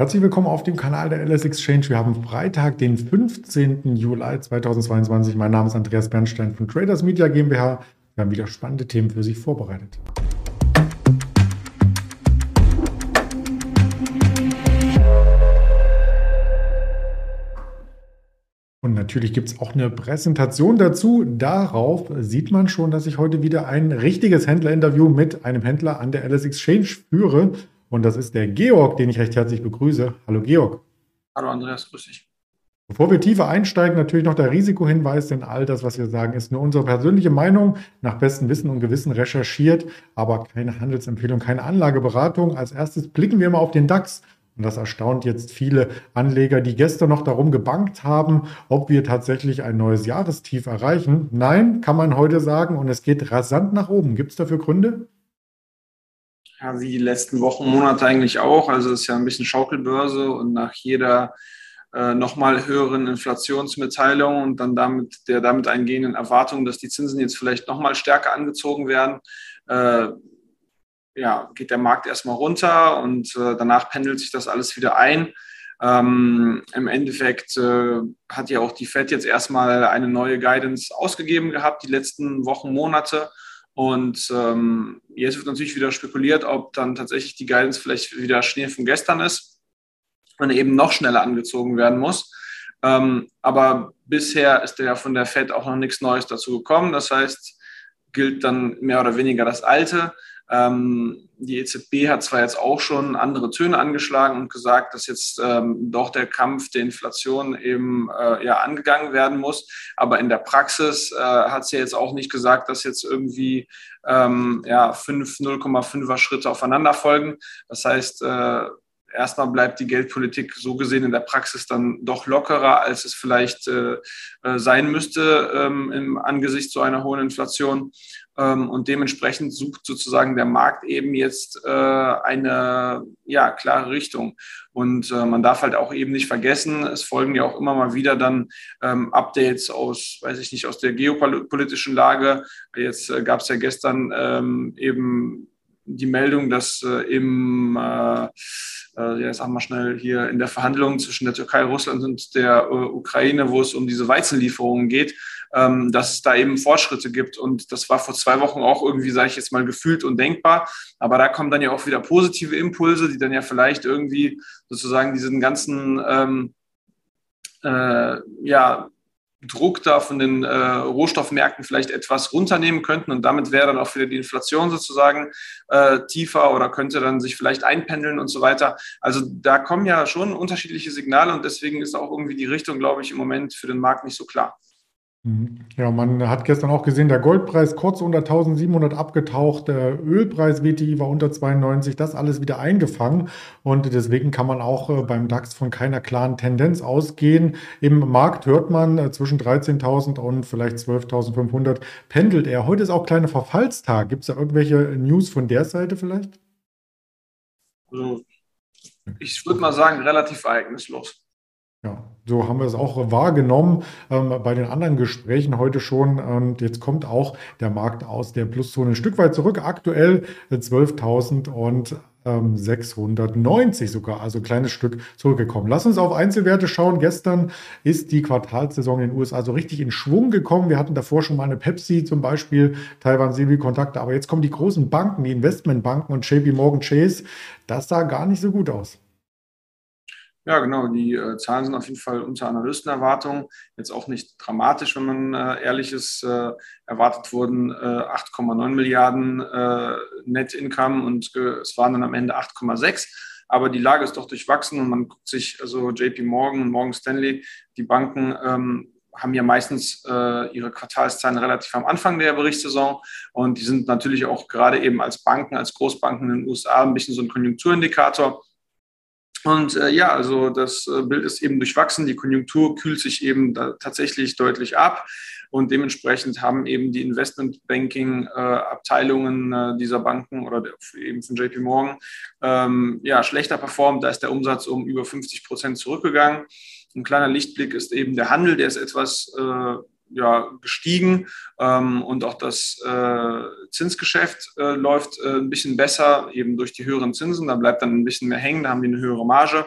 Herzlich willkommen auf dem Kanal der LS Exchange. Wir haben Freitag, den 15. Juli 2022. Mein Name ist Andreas Bernstein von Traders Media GmbH. Wir haben wieder spannende Themen für Sie vorbereitet. Und natürlich gibt es auch eine Präsentation dazu. Darauf sieht man schon, dass ich heute wieder ein richtiges Händlerinterview mit einem Händler an der LS Exchange führe. Und das ist der Georg, den ich recht herzlich begrüße. Hallo Georg. Hallo Andreas, grüß dich. Bevor wir tiefer einsteigen, natürlich noch der Risikohinweis, denn all das, was wir sagen, ist nur unsere persönliche Meinung, nach bestem Wissen und Gewissen recherchiert, aber keine Handelsempfehlung, keine Anlageberatung. Als erstes blicken wir mal auf den DAX. Und das erstaunt jetzt viele Anleger, die gestern noch darum gebankt haben, ob wir tatsächlich ein neues Jahrestief erreichen. Nein, kann man heute sagen, und es geht rasant nach oben. Gibt es dafür Gründe? Ja, wie die letzten Wochen, Monate eigentlich auch. Also es ist ja ein bisschen Schaukelbörse und nach jeder äh, nochmal höheren Inflationsmitteilung und dann damit der damit eingehenden Erwartung, dass die Zinsen jetzt vielleicht nochmal stärker angezogen werden, äh, ja, geht der Markt erstmal runter und äh, danach pendelt sich das alles wieder ein. Ähm, Im Endeffekt äh, hat ja auch die Fed jetzt erstmal eine neue Guidance ausgegeben gehabt, die letzten Wochen, Monate. Und ähm, jetzt wird natürlich wieder spekuliert, ob dann tatsächlich die Guidance vielleicht wieder Schnee von gestern ist und eben noch schneller angezogen werden muss. Ähm, aber bisher ist ja von der Fed auch noch nichts Neues dazu gekommen. Das heißt, gilt dann mehr oder weniger das Alte. Ähm, die EZB hat zwar jetzt auch schon andere Töne angeschlagen und gesagt, dass jetzt ähm, doch der Kampf der Inflation eben äh, ja angegangen werden muss, aber in der Praxis äh, hat sie jetzt auch nicht gesagt, dass jetzt irgendwie ähm, ja, 5, 0,5er Schritte aufeinander folgen. Das heißt, äh, erstmal bleibt die Geldpolitik so gesehen in der Praxis dann doch lockerer, als es vielleicht äh, äh sein müsste ähm, im Angesicht so einer hohen Inflation. Ähm, und dementsprechend sucht sozusagen der Markt eben jetzt äh, eine ja, klare Richtung. Und äh, man darf halt auch eben nicht vergessen, es folgen ja auch immer mal wieder dann ähm, Updates aus, weiß ich nicht, aus der geopolitischen Lage. Jetzt äh, gab es ja gestern ähm, eben die Meldung, dass äh, im, äh, ja, sagen wir schnell, hier in der Verhandlung zwischen der Türkei, Russland und der äh, Ukraine, wo es um diese Weizenlieferungen geht, ähm, dass es da eben Fortschritte gibt. Und das war vor zwei Wochen auch irgendwie, sage ich jetzt mal, gefühlt und denkbar. Aber da kommen dann ja auch wieder positive Impulse, die dann ja vielleicht irgendwie sozusagen diesen ganzen ähm, äh, ja, Druck da von den äh, Rohstoffmärkten vielleicht etwas runternehmen könnten und damit wäre dann auch wieder die Inflation sozusagen äh, tiefer oder könnte dann sich vielleicht einpendeln und so weiter. Also da kommen ja schon unterschiedliche Signale und deswegen ist auch irgendwie die Richtung, glaube ich, im Moment für den Markt nicht so klar. Mhm. Ja, man hat gestern auch gesehen, der Goldpreis kurz unter 1700 abgetaucht, der Ölpreis WTI war unter 92, das alles wieder eingefangen und deswegen kann man auch äh, beim DAX von keiner klaren Tendenz ausgehen. Im Markt hört man äh, zwischen 13.000 und vielleicht 12.500 pendelt er. Heute ist auch kleiner Verfallstag. Gibt es da irgendwelche News von der Seite vielleicht? Also, ich würde mal sagen, relativ ereignislos. Ja, so haben wir es auch wahrgenommen ähm, bei den anderen Gesprächen heute schon. Und jetzt kommt auch der Markt aus der Pluszone ein Stück weit zurück. Aktuell 12.690 sogar, also ein kleines Stück zurückgekommen. Lass uns auf Einzelwerte schauen. Gestern ist die Quartalssaison in den USA so richtig in Schwung gekommen. Wir hatten davor schon mal eine Pepsi zum Beispiel, Taiwan Silvi Kontakte, aber jetzt kommen die großen Banken, die Investmentbanken und JP Morgan Chase. Das sah gar nicht so gut aus. Ja, genau. Die äh, Zahlen sind auf jeden Fall unter Analystenerwartungen. Jetzt auch nicht dramatisch, wenn man äh, ehrlich ist. Äh, erwartet wurden 8,9 äh, Milliarden äh, Net Income und es waren dann am Ende 8,6. Aber die Lage ist doch durchwachsen und man guckt sich, also JP Morgan und Morgan Stanley, die Banken ähm, haben ja meistens äh, ihre Quartalszahlen relativ am Anfang der Berichtssaison und die sind natürlich auch gerade eben als Banken, als Großbanken in den USA ein bisschen so ein Konjunkturindikator. Und äh, ja, also das äh, Bild ist eben durchwachsen. Die Konjunktur kühlt sich eben tatsächlich deutlich ab. Und dementsprechend haben eben die Investmentbanking-Abteilungen äh, äh, dieser Banken oder der, eben von JP Morgan ähm, ja, schlechter performt. Da ist der Umsatz um über 50 Prozent zurückgegangen. Ein kleiner Lichtblick ist eben der Handel, der ist etwas äh, ja, gestiegen ähm, und auch das äh, Zinsgeschäft äh, läuft äh, ein bisschen besser, eben durch die höheren Zinsen. Da bleibt dann ein bisschen mehr hängen, da haben die eine höhere Marge.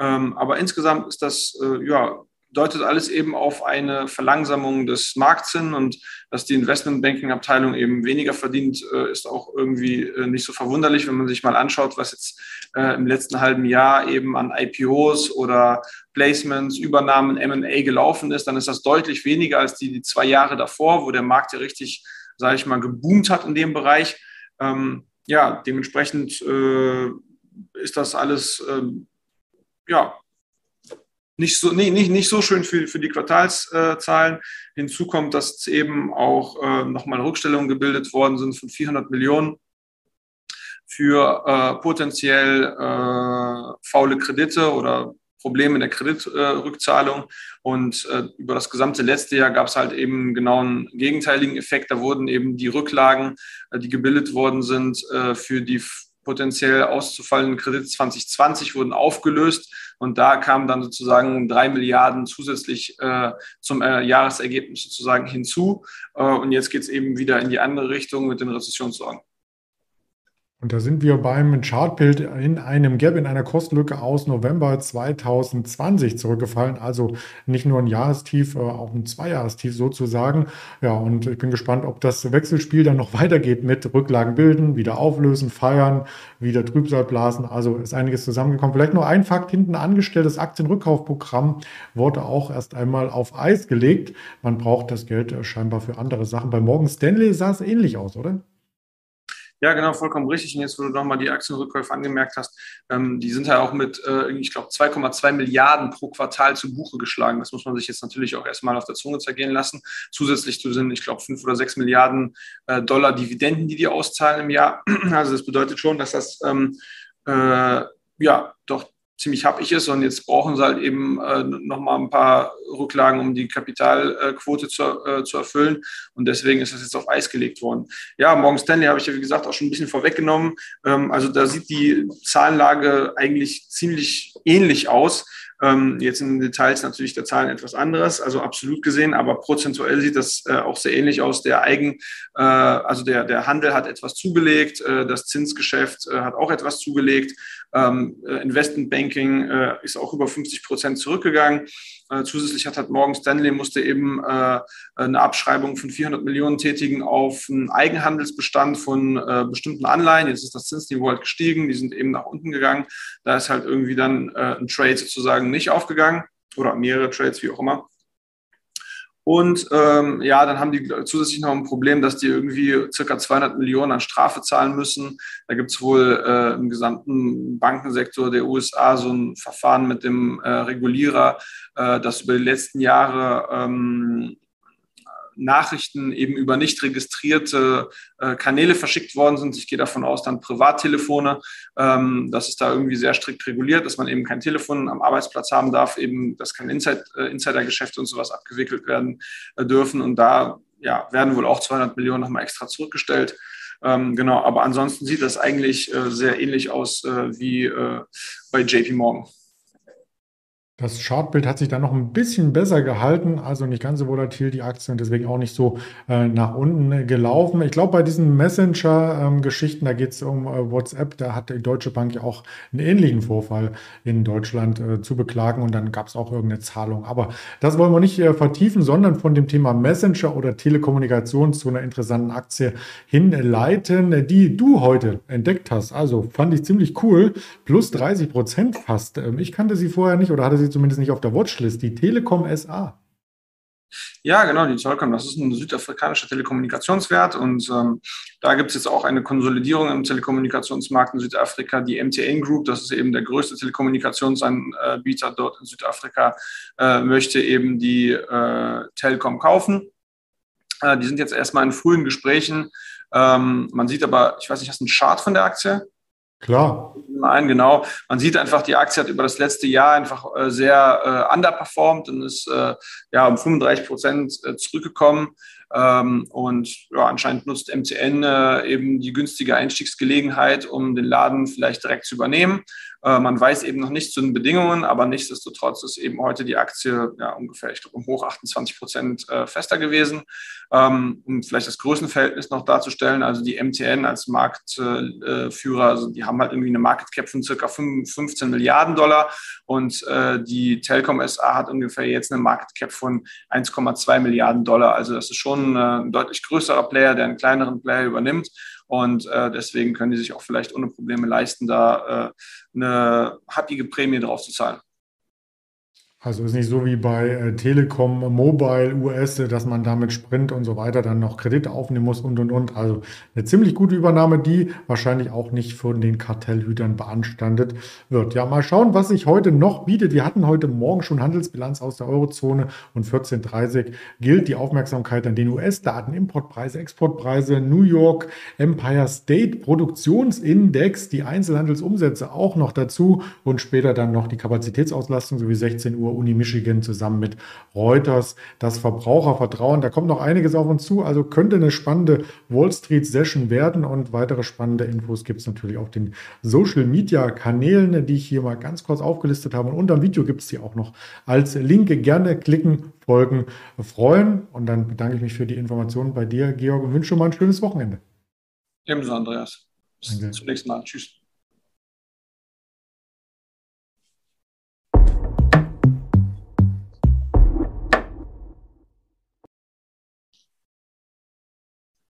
Ähm, aber insgesamt ist das äh, ja deutet alles eben auf eine Verlangsamung des Marktzinns und dass die Investmentbanking-Abteilung eben weniger verdient, äh, ist auch irgendwie äh, nicht so verwunderlich, wenn man sich mal anschaut, was jetzt äh, im letzten halben Jahr eben an IPOs oder Placements, Übernahmen, M&A gelaufen ist, dann ist das deutlich weniger als die, die zwei Jahre davor, wo der Markt ja richtig, sage ich mal, geboomt hat in dem Bereich. Ähm, ja, dementsprechend äh, ist das alles ähm, ja, nicht so, nee, nicht, nicht so schön für, für die Quartalszahlen. Hinzu kommt, dass eben auch äh, nochmal Rückstellungen gebildet worden sind von 400 Millionen für äh, potenziell äh, faule Kredite oder Probleme in der Kreditrückzahlung. Und äh, über das gesamte letzte Jahr gab es halt eben genau einen gegenteiligen Effekt. Da wurden eben die Rücklagen, äh, die gebildet worden sind, äh, für die potenziell auszufallenden Kredite 2020 wurden aufgelöst und da kamen dann sozusagen drei Milliarden zusätzlich äh, zum äh, Jahresergebnis sozusagen hinzu. Äh, und jetzt geht es eben wieder in die andere Richtung mit den Rezessionssorgen. Und da sind wir beim Chartbild in einem Gap, in einer Kostlücke aus November 2020 zurückgefallen. Also nicht nur ein Jahrestief, äh, auch ein Zweijahrestief sozusagen. Ja, und ich bin gespannt, ob das Wechselspiel dann noch weitergeht mit Rücklagen bilden, wieder auflösen, feiern, wieder Trübsal blasen. Also ist einiges zusammengekommen. Vielleicht nur ein Fakt hinten angestellt. Das Aktienrückkaufprogramm wurde auch erst einmal auf Eis gelegt. Man braucht das Geld äh, scheinbar für andere Sachen. Bei Morgan Stanley sah es ähnlich aus, oder? Ja, genau, vollkommen richtig. Und jetzt, wo du nochmal die Aktienrückkäufe angemerkt hast, ähm, die sind ja auch mit, äh, ich glaube, 2,2 Milliarden pro Quartal zu Buche geschlagen. Das muss man sich jetzt natürlich auch erstmal auf der Zunge zergehen lassen. Zusätzlich zu den, ich glaube, 5 oder 6 Milliarden äh, Dollar Dividenden, die die auszahlen im Jahr. Also das bedeutet schon, dass das ähm, äh, ja doch ziemlich happig ist und jetzt brauchen sie halt eben äh, nochmal ein paar Rücklagen, um die Kapitalquote zu, äh, zu erfüllen und deswegen ist das jetzt auf Eis gelegt worden. Ja, Morgan Stanley habe ich ja wie gesagt auch schon ein bisschen vorweggenommen. Ähm, also da sieht die Zahlenlage eigentlich ziemlich ähnlich aus. Ähm, jetzt in den Details natürlich der Zahlen etwas anderes, also absolut gesehen, aber prozentuell sieht das äh, auch sehr ähnlich aus. Der Eigen, äh, also der, der Handel hat etwas zugelegt, äh, das Zinsgeschäft äh, hat auch etwas zugelegt, ähm, äh, Investmentbanking äh, ist auch über 50 Prozent zurückgegangen. Zusätzlich hat halt Morgan Stanley musste eben eine Abschreibung von 400 Millionen tätigen auf einen Eigenhandelsbestand von bestimmten Anleihen. Jetzt ist das Zinsniveau halt gestiegen, die sind eben nach unten gegangen. Da ist halt irgendwie dann ein Trade sozusagen nicht aufgegangen oder mehrere Trades, wie auch immer. Und ähm, ja, dann haben die zusätzlich noch ein Problem, dass die irgendwie circa 200 Millionen an Strafe zahlen müssen. Da gibt es wohl äh, im gesamten Bankensektor der USA so ein Verfahren mit dem äh, Regulierer, äh, das über die letzten Jahre ähm, Nachrichten eben über nicht registrierte äh, Kanäle verschickt worden sind. Ich gehe davon aus, dann Privattelefone. Ähm, das ist da irgendwie sehr strikt reguliert, dass man eben kein Telefon am Arbeitsplatz haben darf, eben, dass kein Inside, äh, Insidergeschäfte und sowas abgewickelt werden äh, dürfen. Und da ja, werden wohl auch 200 Millionen nochmal extra zurückgestellt. Ähm, genau, aber ansonsten sieht das eigentlich äh, sehr ähnlich aus äh, wie äh, bei JP Morgan. Das Chartbild hat sich dann noch ein bisschen besser gehalten, also nicht ganz so volatil die Aktie und deswegen auch nicht so äh, nach unten äh, gelaufen. Ich glaube, bei diesen Messenger-Geschichten, da geht es um äh, WhatsApp, da hat die Deutsche Bank ja auch einen ähnlichen Vorfall in Deutschland äh, zu beklagen und dann gab es auch irgendeine Zahlung. Aber das wollen wir nicht äh, vertiefen, sondern von dem Thema Messenger oder Telekommunikation zu einer interessanten Aktie hinleiten, die du heute entdeckt hast. Also fand ich ziemlich cool, plus 30 Prozent fast. Ähm, ich kannte sie vorher nicht oder hatte sie sie zumindest nicht auf der Watchlist, die Telekom SA. Ja, genau, die Telekom, das ist ein südafrikanischer Telekommunikationswert und ähm, da gibt es jetzt auch eine Konsolidierung im Telekommunikationsmarkt in Südafrika. Die MTN Group, das ist eben der größte Telekommunikationsanbieter dort in Südafrika, äh, möchte eben die äh, Telekom kaufen. Äh, die sind jetzt erstmal in frühen Gesprächen. Ähm, man sieht aber, ich weiß nicht, hast du einen Chart von der Aktie? Klar. Nein, genau. Man sieht einfach, die Aktie hat über das letzte Jahr einfach äh, sehr äh, underperformed und ist äh, ja um 35 Prozent äh, zurückgekommen. Ähm, und ja, anscheinend nutzt MCN äh, eben die günstige Einstiegsgelegenheit, um den Laden vielleicht direkt zu übernehmen. Äh, man weiß eben noch nicht zu den Bedingungen, aber nichtsdestotrotz ist eben heute die Aktie ja, ungefähr, ich glaube, um hoch 28 Prozent äh, fester gewesen. Ähm, um vielleicht das Größenverhältnis noch darzustellen, also die MTN als Marktführer, also die haben halt irgendwie eine Market Cap von circa 15 Milliarden Dollar und äh, die Telkom SA hat ungefähr jetzt eine Market Cap von 1,2 Milliarden Dollar. Also das ist schon ein deutlich größerer Player, der einen kleineren Player übernimmt. Und äh, deswegen können die sich auch vielleicht ohne Probleme leisten, da äh, eine happige Prämie drauf zu zahlen. Also ist nicht so wie bei äh, Telekom Mobile US, dass man damit Sprint und so weiter dann noch Kredite aufnehmen muss und und und. Also eine ziemlich gute Übernahme, die wahrscheinlich auch nicht von den Kartellhütern beanstandet wird. Ja, mal schauen, was sich heute noch bietet. Wir hatten heute Morgen schon Handelsbilanz aus der Eurozone und 14.30 gilt die Aufmerksamkeit an den US-Daten, Importpreise, Exportpreise, New York, Empire State Produktionsindex, die Einzelhandelsumsätze auch noch dazu und später dann noch die Kapazitätsauslastung sowie 16 Uhr Uni Michigan zusammen mit Reuters. Das Verbrauchervertrauen, da kommt noch einiges auf uns zu. Also könnte eine spannende Wall Street Session werden und weitere spannende Infos gibt es natürlich auf den Social Media Kanälen, die ich hier mal ganz kurz aufgelistet habe. Und unter dem Video gibt es die auch noch als Link. Gerne klicken, folgen, freuen. Und dann bedanke ich mich für die Informationen bei dir, Georg, und wünsche mal ein schönes Wochenende. Ebenso, Andreas. Bis Danke. zum nächsten Mal. Tschüss.